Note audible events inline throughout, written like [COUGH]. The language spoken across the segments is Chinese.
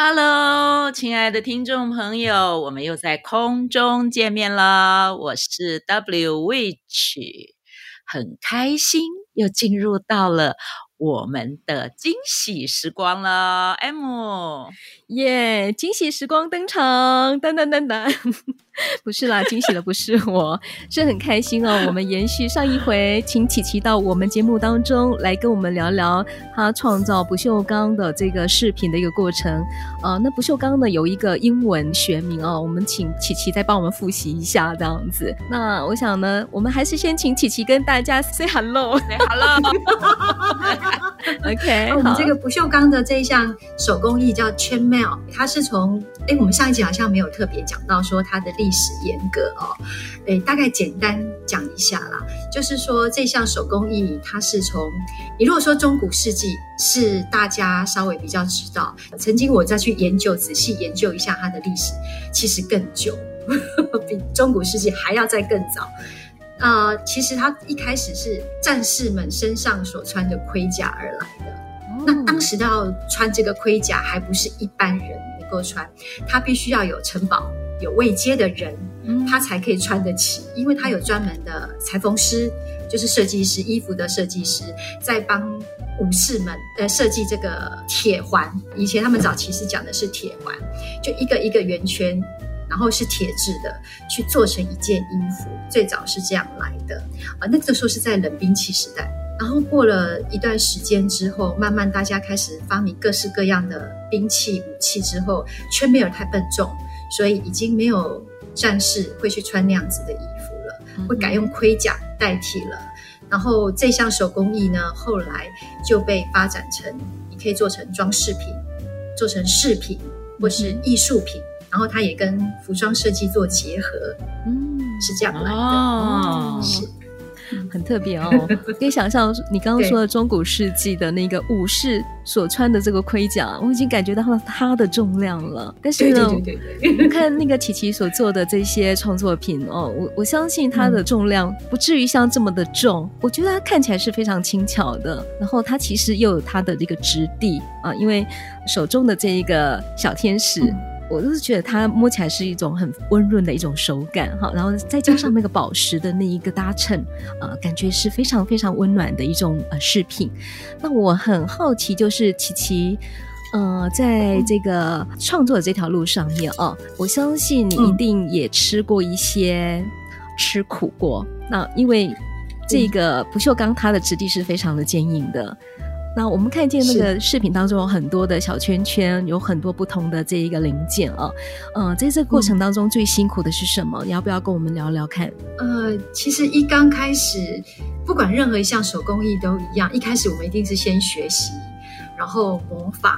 Hello，亲爱的听众朋友，我们又在空中见面了。我是 W Witch，很开心又进入到了我们的惊喜时光了。M，耶，惊喜时光登场，噔噔噔噔。[LAUGHS] 不是啦，惊喜的不是我，是很开心哦。我们延续上一回，请琪琪到我们节目当中来跟我们聊聊他创造不锈钢的这个视频的一个过程。呃，那不锈钢呢有一个英文学名哦，我们请琪琪再帮我们复习一下这样子。那我想呢，我们还是先请琪琪跟大家 say hello，say hello。[LAUGHS] [LAUGHS] OK，我们这个不锈钢的这一项手工艺叫 chainmail，它是从哎，我们上一集好像没有特别讲到说它的历史严格哦，诶，大概简单讲一下啦，就是说这项手工艺它是从你如果说中古世纪是大家稍微比较知道，曾经我再去研究仔细研究一下它的历史，其实更久，比中古世纪还要再更早。呃，其实它一开始是战士们身上所穿的盔甲而来的。哦、那当时要穿这个盔甲，还不是一般人能够穿，他必须要有城堡、有位阶的人，他才可以穿得起。因为他有专门的裁缝师，就是设计师，衣服的设计师，在帮武士们呃设计这个铁环。以前他们早期是讲的是铁环，就一个一个圆圈。然后是铁制的，去做成一件衣服，最早是这样来的啊。那个时候是在冷兵器时代，然后过了一段时间之后，慢慢大家开始发明各式各样的兵器武器之后，chainmail 太笨重，所以已经没有战士会去穿那样子的衣服了，会改用盔甲代替了。然后这项手工艺呢，后来就被发展成你可以做成装饰品，做成饰品或是艺术品。然后它也跟服装设计做结合，嗯，是这样来的，哦，是，很特别哦。可以想象你刚刚说的中古世纪的那个武士所穿的这个盔甲，我已经感觉到了它的重量了。但是呢，看那个琪琪所做的这些创作品哦，我我相信它的重量不至于像这么的重。我觉得它看起来是非常轻巧的，然后它其实又有它的这个质地啊，因为手中的这一个小天使。嗯我就是觉得它摸起来是一种很温润的一种手感哈，然后再加上那个宝石的那一个搭衬，呃，感觉是非常非常温暖的一种呃饰品。那我很好奇，就是琪琪，呃，在这个创作的这条路上面哦，我相信你一定也吃过一些吃苦过。那因为这个不锈钢它的质地是非常的坚硬的。那我们看见那个视频当中有很多的小圈圈，有很多不同的这一个零件啊，呃，在这个过程当中最辛苦的是什么？你要不要跟我们聊聊看？呃，其实一刚开始，不管任何一项手工艺都一样，一开始我们一定是先学习，然后模仿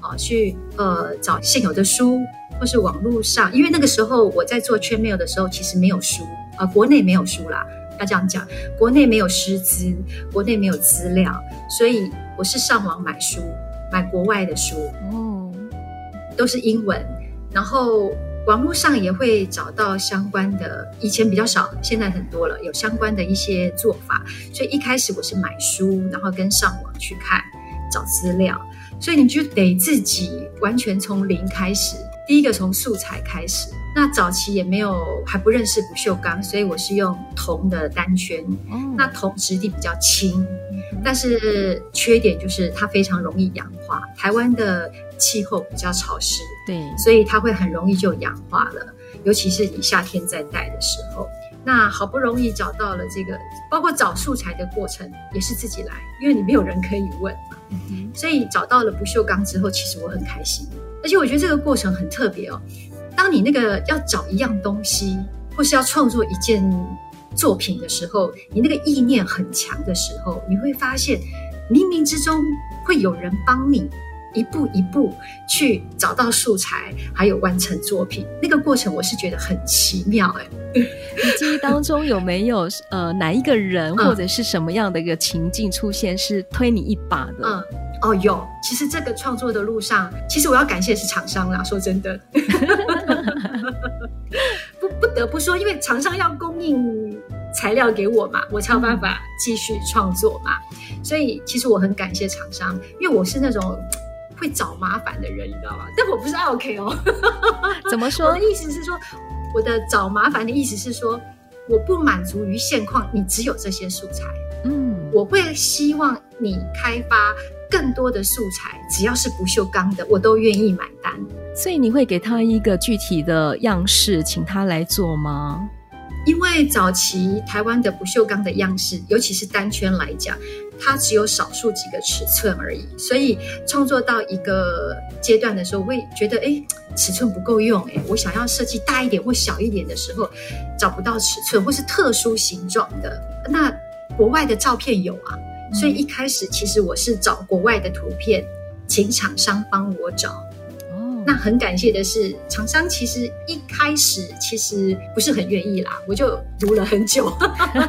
啊，去呃找现有的书或是网络上，因为那个时候我在做 chainmail 的时候，其实没有书啊，呃，国内没有书啦。要这样讲，国内没有师资，国内没有资料，所以我是上网买书，买国外的书，哦，都是英文，然后网络上也会找到相关的，以前比较少，现在很多了，有相关的一些做法，所以一开始我是买书，然后跟上网去看，找资料，所以你就得自己完全从零开始，第一个从素材开始。那早期也没有还不认识不锈钢，所以我是用铜的单圈。嗯、那铜质地比较轻，但是缺点就是它非常容易氧化。台湾的气候比较潮湿，对，所以它会很容易就氧化了。尤其是你夏天在戴的时候，那好不容易找到了这个，包括找素材的过程也是自己来，因为你没有人可以问嘛。嗯、所以找到了不锈钢之后，其实我很开心，而且我觉得这个过程很特别哦。当你那个要找一样东西，或是要创作一件作品的时候，你那个意念很强的时候，你会发现冥冥之中会有人帮你，一步一步去找到素材，还有完成作品。那个过程我是觉得很奇妙哎。你记忆当中有没有呃哪一个人或者是什么样的一个情境出现是推你一把的？嗯，哦有。其实这个创作的路上，其实我要感谢是厂商啦。说真的，[LAUGHS] 不不得不说，因为厂商要供应材料给我嘛，我才有办法继续创作嘛。所以其实我很感谢厂商，因为我是那种。会找麻烦的人，你知道吗？但我不是 OK 哦。[LAUGHS] 怎么说？我的意思是说，我的找麻烦的意思是说，我不满足于现况，你只有这些素材。嗯，我会希望你开发更多的素材，只要是不锈钢的，我都愿意买单。所以你会给他一个具体的样式，请他来做吗？因为早期台湾的不锈钢的样式，尤其是单圈来讲，它只有少数几个尺寸而已，所以创作到一个阶段的时候，我会觉得，哎，尺寸不够用，哎，我想要设计大一点或小一点的时候，找不到尺寸或是特殊形状的。那国外的照片有啊，所以一开始其实我是找国外的图片，请厂商帮我找。那很感谢的是，厂商其实一开始其实不是很愿意啦，我就读了很久。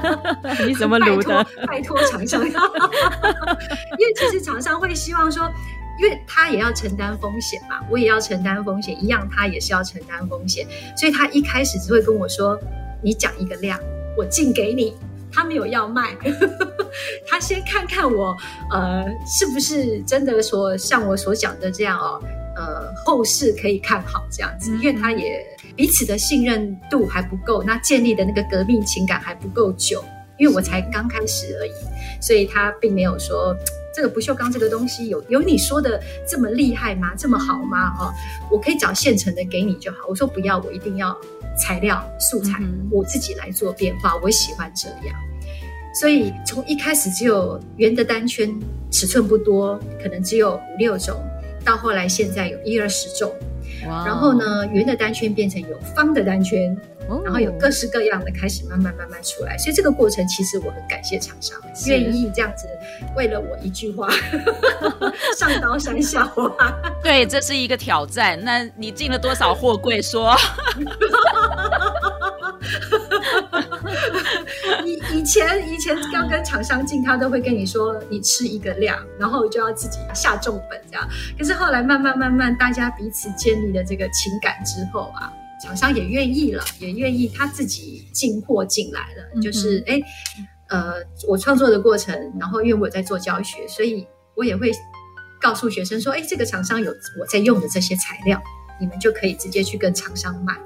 [LAUGHS] 你怎么读的？[LAUGHS] 拜托厂商，因为其实厂商会希望说，因为他也要承担风险嘛，我也要承担风险，一样他也是要承担风险，所以他一开始只会跟我说：“你讲一个量，我进给你。”他没有要卖，[LAUGHS] 他先看看我，呃，是不是真的说像我所讲的这样哦。呃，后市可以看好这样子，因为他也彼此的信任度还不够，那建立的那个革命情感还不够久，因为我才刚开始而已，所以他并没有说这个不锈钢这个东西有有你说的这么厉害吗？这么好吗？哦，我可以找现成的给你就好。我说不要，我一定要材料素材，我自己来做变化，我喜欢这样。所以从一开始只有圆的单圈，尺寸不多，可能只有五六种。到后来，现在有一二十种然后呢，圆的单圈变成有方的单圈，oh. 然后有各式各样的开始慢慢慢慢出来。所以这个过程其实我很感谢厂商愿意这样子为了我一句话 [LAUGHS] 上刀山下火。对，这是一个挑战。那你进了多少货柜？说。[LAUGHS] 以以前以前刚跟厂商进，他都会跟你说，你吃一个量，然后就要自己下重本这样。可是后来慢慢慢慢，大家彼此建立了这个情感之后啊，厂商也愿意了，也愿意他自己进货进来了。嗯、就是哎，呃，我创作的过程，然后因为我在做教学，所以我也会告诉学生说，哎，这个厂商有我在用的这些材料，你们就可以直接去跟厂商买。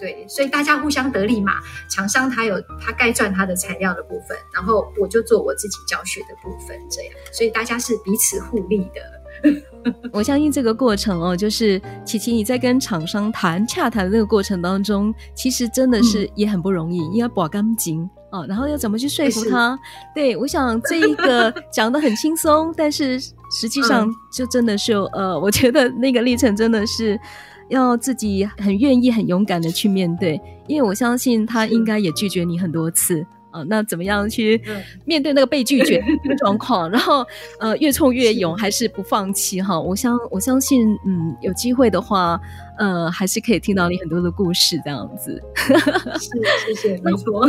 对，所以大家互相得利嘛。厂商他有他该赚他的材料的部分，然后我就做我自己教学的部分，这样。所以大家是彼此互利的。[LAUGHS] 我相信这个过程哦，就是琪琪你在跟厂商谈洽谈的那个过程当中，其实真的是也很不容易，因为把钢筋哦，然后要怎么去说服他？是对，我想这一个 [LAUGHS] 讲的很轻松，但是实际上就真的是呃，我觉得那个历程真的是。要自己很愿意、很勇敢的去面对，因为我相信他应该也拒绝你很多次啊。那怎么样去面对那个被拒绝 [LAUGHS] 的状况？然后呃，越挫越勇，还是不放弃哈？我相我相信，嗯，有机会的话，呃，还是可以听到你很多的故事这样子。是，谢谢，[LAUGHS] 没错。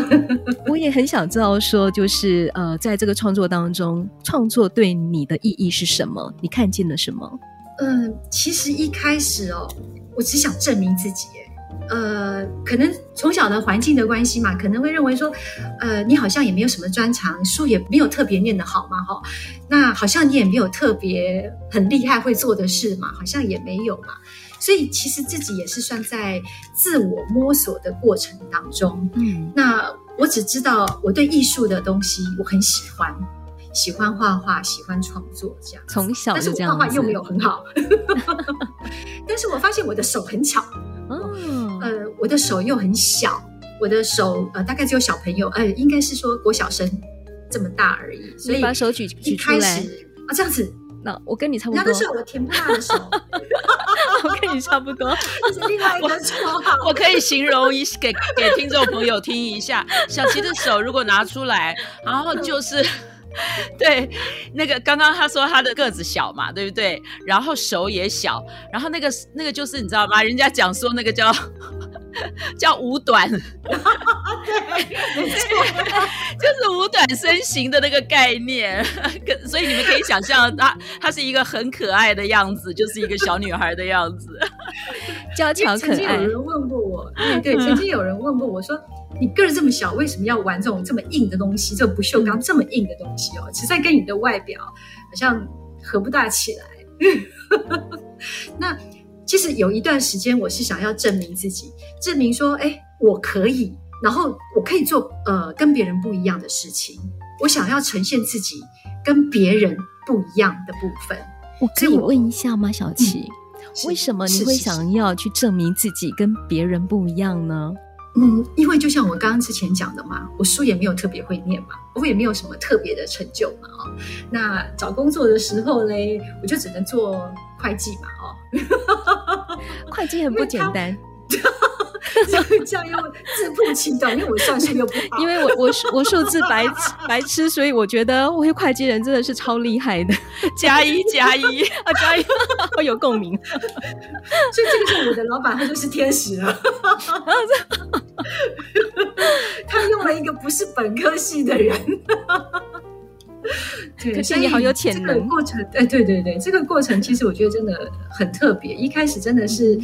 我也很想知道说，就是呃，在这个创作当中，创作对你的意义是什么？你看见了什么？嗯，其实一开始哦。我只想证明自己，呃，可能从小的环境的关系嘛，可能会认为说，呃，你好像也没有什么专长，书也没有特别念得好嘛，哈，那好像你也没有特别很厉害会做的事嘛，好像也没有嘛，所以其实自己也是算在自我摸索的过程当中，嗯，那我只知道我对艺术的东西我很喜欢。喜欢画画，喜欢创作，这样从小就这样。但是我画画又没有很好，[LAUGHS] 但是我发现我的手很巧，哦，呃，我的手又很小，我的手呃大概只有小朋友，呃，应该是说国小生这么大而已。所以把手举举出来啊，这样子，那我跟你差不多。那都是我甜不辣的手，[LAUGHS] 我跟你差不多。这是另外一个绰号，我 [LAUGHS] 可以形容一给给听众朋友听一下，小琪的手如果拿出来，然后就是。[LAUGHS] 对，那个刚刚他说他的个子小嘛，对不对？然后手也小，然后那个那个就是你知道吗？人家讲说那个叫 [LAUGHS] 叫五短，[LAUGHS] 对，就是五短身形的那个概念。所以你们可以想象，她她是一个很可爱的样子，就是一个小女孩的样子，娇巧可爱。曾经有人问过我，对，曾经有人问过我说。你个儿这么小，为什么要玩这种这么硬的东西？这个不锈钢这么硬的东西哦，实在跟你的外表好像合不大起来。[LAUGHS] 那其实有一段时间，我是想要证明自己，证明说，哎，我可以，然后我可以做呃跟别人不一样的事情。我想要呈现自己跟别人不一样的部分。我可以问一下吗，小琪？嗯，为什么你会想要去证明自己跟别人不一样呢？嗯，因为就像我刚刚之前讲的嘛，我书也没有特别会念嘛，我也没有什么特别的成就嘛，哦，那找工作的时候嘞，我就只能做会计嘛，哦，[LAUGHS] 会计很不简单。[LAUGHS] 这样又自曝其短，因为我算数又不好。[LAUGHS] 因为我我我数字白白痴，所以我觉得我会会计人真的是超厉害的。加一加一啊加一，我有共鸣。所以这个是我的老板，他就是天使了。[LAUGHS] 他用了一个不是本科系的人。[LAUGHS] 对，可是你好有潜能。这个过程，对对对对，这个过程其实我觉得真的很特别。一开始真的是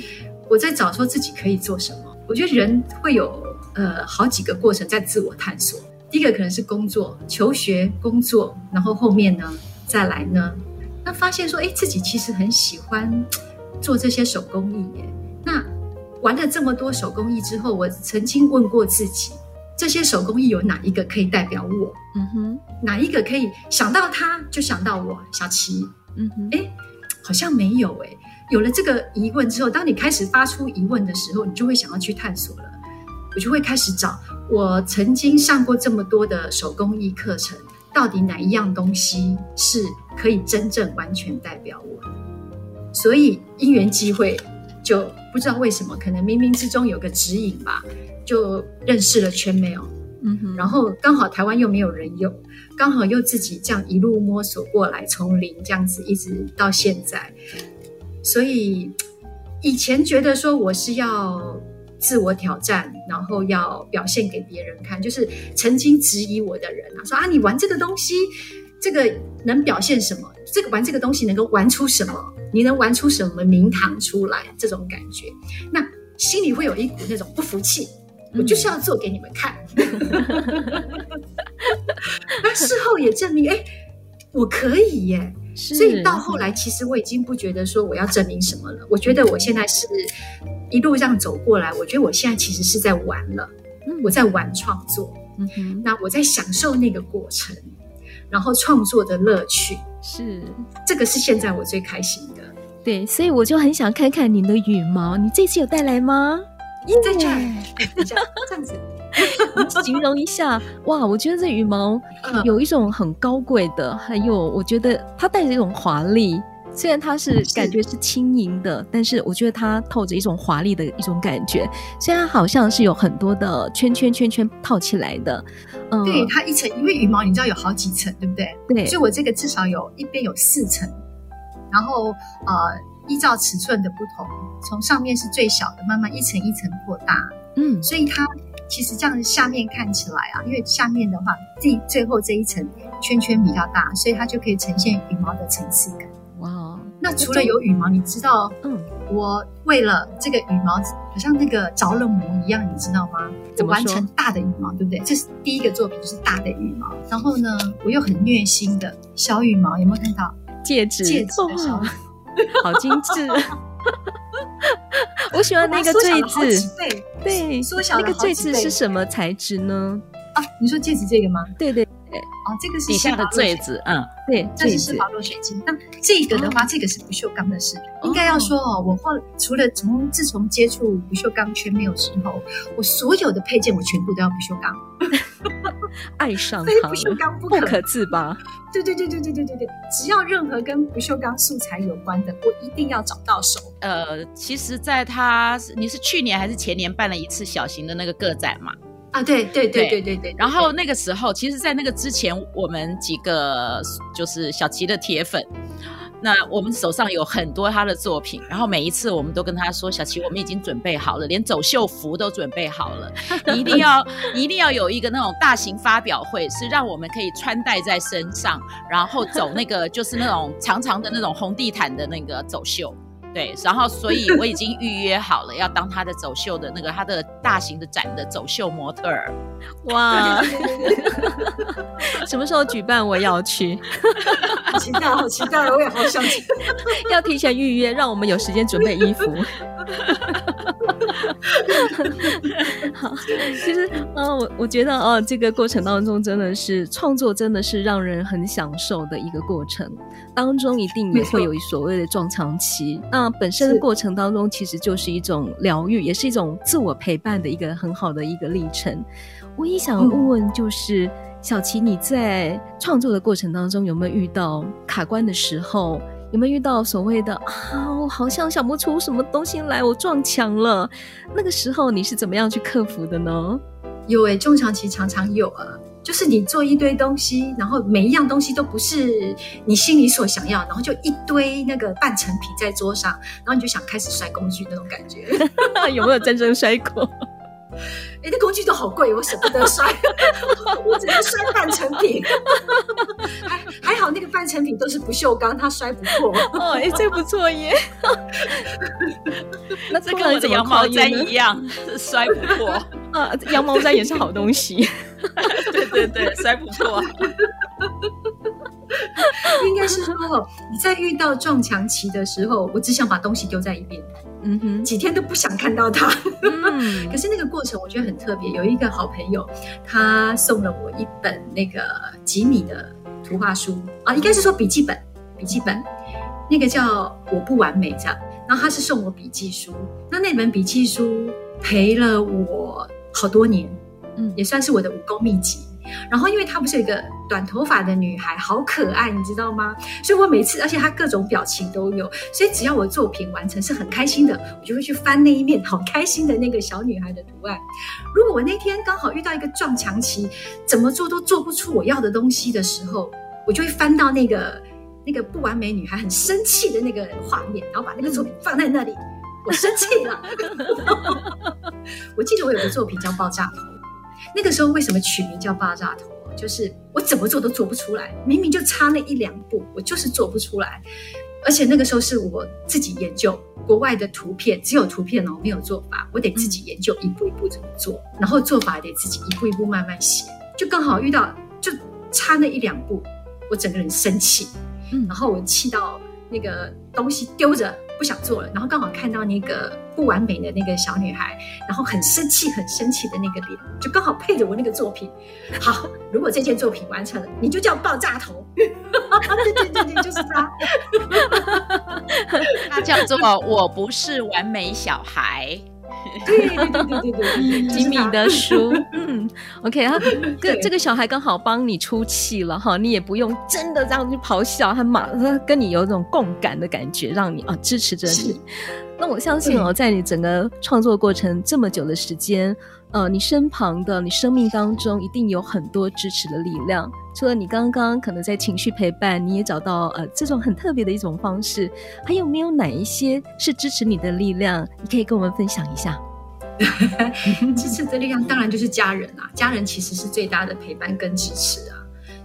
我在找说自己可以做什么。我觉得人会有呃好几个过程在自我探索。第一个可能是工作、求学、工作，然后后面呢再来呢，那发现说，哎，自己其实很喜欢做这些手工艺耶。那玩了这么多手工艺之后，我曾经问过自己，这些手工艺有哪一个可以代表我？嗯哼，哪一个可以想到他就想到我，小琪？嗯哼，哎，好像没有哎。有了这个疑问之后，当你开始发出疑问的时候，你就会想要去探索了。我就会开始找我曾经上过这么多的手工艺课程，到底哪一样东西是可以真正完全代表我？所以因缘机会，就不知道为什么，可能冥冥之中有个指引吧，就认识了 Chainmail。嗯哼，然后刚好台湾又没有人用，刚好又自己这样一路摸索过来，从零这样子一直到现在。所以以前觉得说我是要自我挑战，然后要表现给别人看，就是曾经质疑我的人啊，说啊，你玩这个东西，这个能表现什么？这个玩这个东西能够玩出什么？你能玩出什么名堂出来？这种感觉，那心里会有一股那种不服气，我就是要做给你们看。[LAUGHS] 那事后也证明，哎，我可以耶。所以到后来，其实我已经不觉得说我要证明什么了。我觉得我现在是一路这样走过来，我觉得我现在其实是在玩了，我在玩创作。嗯哼，那我在享受那个过程，然后创作的乐趣是这个是现在我最开心的。对，所以我就很想看看你的羽毛，你这次有带来吗？在这儿，这样子。[LAUGHS] 形容一下哇，我觉得这羽毛有一种很高贵的，还有我觉得它带着一种华丽。虽然它是感觉是轻盈的，是但是我觉得它透着一种华丽的一种感觉。虽然好像是有很多的圈圈圈圈套起来的，嗯，对，它一层，因为羽毛你知道有好几层，对不对？对，所以我这个至少有一边有四层，然后呃，依照尺寸的不同，从上面是最小的，慢慢一层一层扩大，嗯，所以它。其实这样下面看起来啊，因为下面的话，第最后这一层圈圈比较大，所以它就可以呈现羽毛的层次感。哇！那除了有羽毛，你知道，嗯，我为了这个羽毛，好像那个着了魔一样，你知道吗？完成大的羽毛，对不对？这是第一个作品，就是大的羽毛。然后呢，我又很虐心的小羽毛，有没有看到戒指？戒指的小，好精致。[LAUGHS] 我喜欢那个坠子，对，缩小那个坠子是什么材质呢？啊，你说戒指这个吗？对对对，哦，这个是底下的坠子，嗯，对，这是施华洛水晶。那这个的话，这个是不锈钢的饰品。应该要说哦，我后除了从自从接触不锈钢圈没有之后，我所有的配件我全部都要不锈钢。[LAUGHS] 爱上 [LAUGHS] 非不锈钢不可，不可自拔。[LAUGHS] 对对对对对对对对，只要任何跟不锈钢素材有关的，我一定要找到手。呃，其实，在他你是去年还是前年办了一次小型的那个个展嘛？啊，对对对对对对。然后那个时候，其实，在那个之前，我们几个就是小齐的铁粉。那我们手上有很多他的作品，然后每一次我们都跟他说：“小齐，我们已经准备好了，连走秀服都准备好了。[LAUGHS] 你一定要，你一定要有一个那种大型发表会，是让我们可以穿戴在身上，然后走那个就是那种长长的那种红地毯的那个走秀。”对，然后所以我已经预约好了，要当他的走秀的那个他的大型的展的走秀模特儿。哇！[LAUGHS] 什么时候举办？我要去。[LAUGHS] 好期待，好期待，我也好想去。[LAUGHS] 要提前预约，让我们有时间准备衣服。[LAUGHS] 好，其实，呃，我我觉得，哦、呃，这个过程当中真的是创作，真的是让人很享受的一个过程。当中一定也会有所谓的撞墙期，那本身的过程当中，其实就是一种疗愈，也是一种自我陪伴的一个很好的一个历程。我也想问问，就是、嗯、小琪，你在创作的过程当中有没有遇到卡关的时候？有没有遇到所谓的啊，我好像想不出什么东西来，我撞墙了。那个时候你是怎么样去克服的呢？有诶、欸，撞墙期常常有啊，就是你做一堆东西，然后每一样东西都不是你心里所想要，然后就一堆那个半成品在桌上，然后你就想开始摔工具那种感觉，[LAUGHS] 有没有真正摔过？[LAUGHS] [LAUGHS] 哎，那工具都好贵，我舍不得摔，[LAUGHS] 我只能摔半成品。还还好，那个半成品都是不锈钢，它摔不破。哦，哎，这不错耶。那这跟我的羊毛毡一样，摔不破。[LAUGHS] 啊，羊毛毡也是好东西。[LAUGHS] 对对对，摔不破。应该是说，你在遇到撞墙期的时候，我只想把东西丢在一边。嗯哼，几天都不想看到它。嗯，可是那个过程我觉得很特别。有一个好朋友，他送了我一本那个吉米的图画书啊，应该是说笔记本，笔记本，那个叫《我不完美》这样。然后他是送我笔记书，那那本笔记书陪了我好多年，嗯，也算是我的武功秘籍。然后，因为她不是有一个短头发的女孩，好可爱，你知道吗？所以我每次，而且她各种表情都有，所以只要我作品完成是很开心的，我就会去翻那一面好开心的那个小女孩的图案。如果我那天刚好遇到一个撞墙期，怎么做都做不出我要的东西的时候，我就会翻到那个那个不完美女孩很生气的那个画面，然后把那个作品放在那里，我生气了。[LAUGHS] 我记得我有个作品叫《爆炸》。那个时候为什么取名叫爆炸头？就是我怎么做都做不出来，明明就差那一两步，我就是做不出来。而且那个时候是我自己研究国外的图片，只有图片哦，没有做法，我得自己研究一步一步怎么做，然后做法得自己一步一步慢慢写。就刚好遇到就差那一两步，我整个人生气，嗯，然后我气到那个东西丢着。不想做了，然后刚好看到那个不完美的那个小女孩，然后很生气、很生气的那个脸，就刚好配着我那个作品。好，如果这件作品完成了，你就叫爆炸头。[LAUGHS] [LAUGHS] 对对对对，就是他。[LAUGHS] 他叫做我不是完美小孩。对对对对对，吉米的书，嗯，OK，啊跟这个小孩刚好帮你出气了哈，你也不用真的这样去咆哮，他马上跟你有一种共感的感觉，让你啊支持着你。那我相信哦，在你整个创作过程这么久的时间，呃，你身旁的你生命当中一定有很多支持的力量。除了你刚刚可能在情绪陪伴，你也找到呃这种很特别的一种方式，还有没有哪一些是支持你的力量？你可以跟我们分享一下。[LAUGHS] 支持的力量当然就是家人啊，家人其实是最大的陪伴跟支持啊。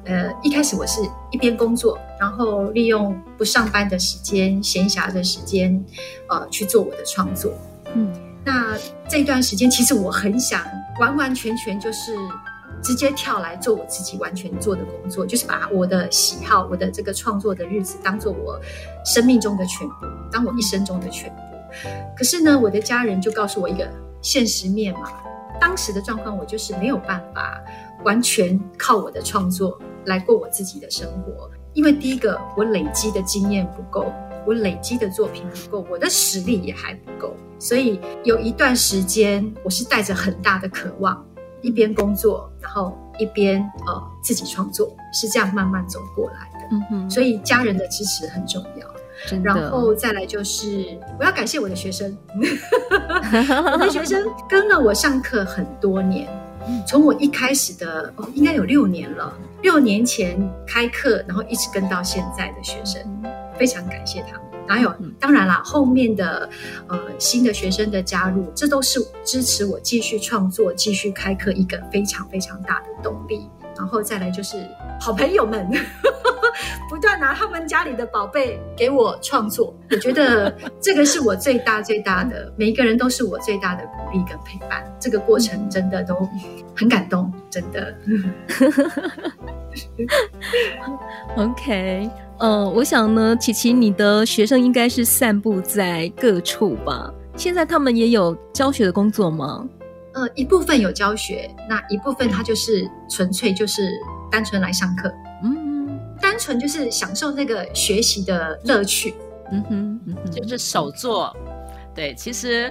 呃，一开始我是一边工作，然后利用不上班的时间、闲暇的时间，呃，去做我的创作。嗯，那这段时间其实我很想完完全全就是。直接跳来做我自己完全做的工作，就是把我的喜好、我的这个创作的日子当做我生命中的全部，当我一生中的全部。可是呢，我的家人就告诉我一个现实面嘛，当时的状况我就是没有办法完全靠我的创作来过我自己的生活，因为第一个我累积的经验不够，我累积的作品不够，我的实力也还不够，所以有一段时间我是带着很大的渴望。一边工作，然后一边呃自己创作，是这样慢慢走过来的。嗯哼，所以家人的支持很重要。然后再来就是，我要感谢我的学生，[LAUGHS] 我的学生跟了我上课很多年，从我一开始的哦，应该有六年了，六年前开课，然后一直跟到现在的学生，非常感谢他们。还有，当然啦，后面的呃新的学生的加入，这都是支持我继续创作、继续开课一个非常非常大的动力。然后再来就是好朋友们，[LAUGHS] 不断拿他们家里的宝贝给我创作，我觉得这个是我最大最大的，每一个人都是我最大的鼓励跟陪伴。这个过程真的都很感动，真的。OK，呃，我想呢，琪琪，你的学生应该是散布在各处吧？现在他们也有教学的工作吗？呃，一部分有教学，那一部分他就是纯粹就是单纯来上课，嗯，单纯就是享受那个学习的乐趣，嗯哼，嗯哼，就是手作。对，其实，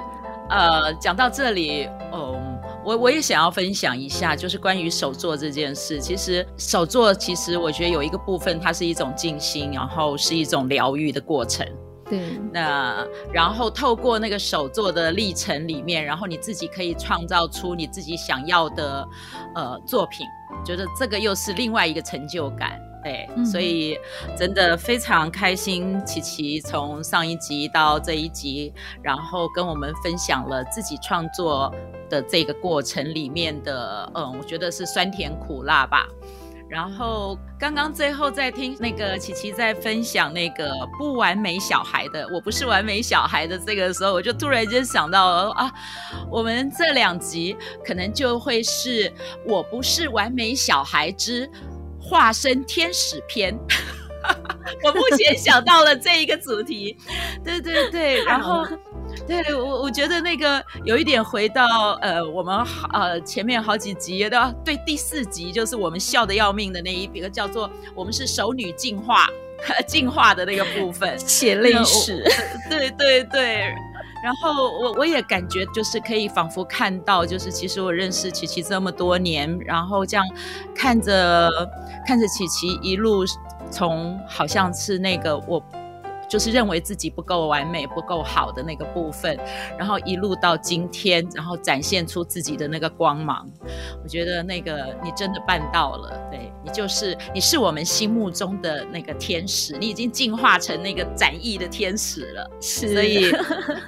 呃，讲到这里，哦，我我也想要分享一下，就是关于手作这件事。其实手作，其实我觉得有一个部分，它是一种静心，然后是一种疗愈的过程。对，那然后透过那个手作的历程里面，然后你自己可以创造出你自己想要的呃作品，觉得这个又是另外一个成就感，对，嗯、所以真的非常开心。琪琪从上一集到这一集，然后跟我们分享了自己创作的这个过程里面的，嗯，我觉得是酸甜苦辣吧。然后刚刚最后在听那个琪琪在分享那个不完美小孩的，我不是完美小孩的这个时候，我就突然间想到了啊，我们这两集可能就会是我不是完美小孩之化身天使篇。[LAUGHS] 我目前想到了这一个主题，[LAUGHS] 对对对，然后。对我，我觉得那个有一点回到呃，我们呃前面好几集的，对第四集就是我们笑的要命的那一个叫做我们是熟女进化进化的那个部分。写历史，对对对，然后我我也感觉就是可以仿佛看到，就是其实我认识琪琪这么多年，然后这样看着看着琪琪一路从好像是那个我。就是认为自己不够完美、不够好的那个部分，然后一路到今天，然后展现出自己的那个光芒。我觉得那个你真的办到了，对，你就是你是我们心目中的那个天使，你已经进化成那个展翼的天使了。是，所以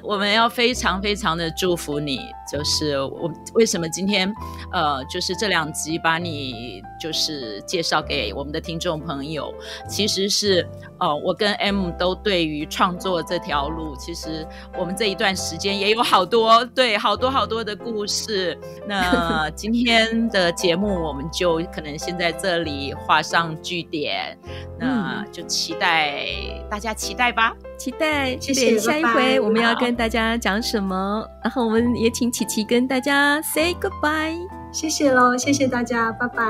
我们要非常非常的祝福你。就是我为什么今天呃，就是这两集把你就是介绍给我们的听众朋友，其实是呃，我跟 M 都对。对于创作这条路，其实我们这一段时间也有好多对好多好多的故事。那 [LAUGHS] 今天的节目，我们就可能先在这里画上句点。那就期待大家期待吧，期待。谢谢。下一回我们要跟大家讲什么？然后我们也请琪琪跟大家 say goodbye。谢谢喽，谢谢大家，拜拜，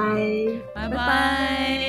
拜拜。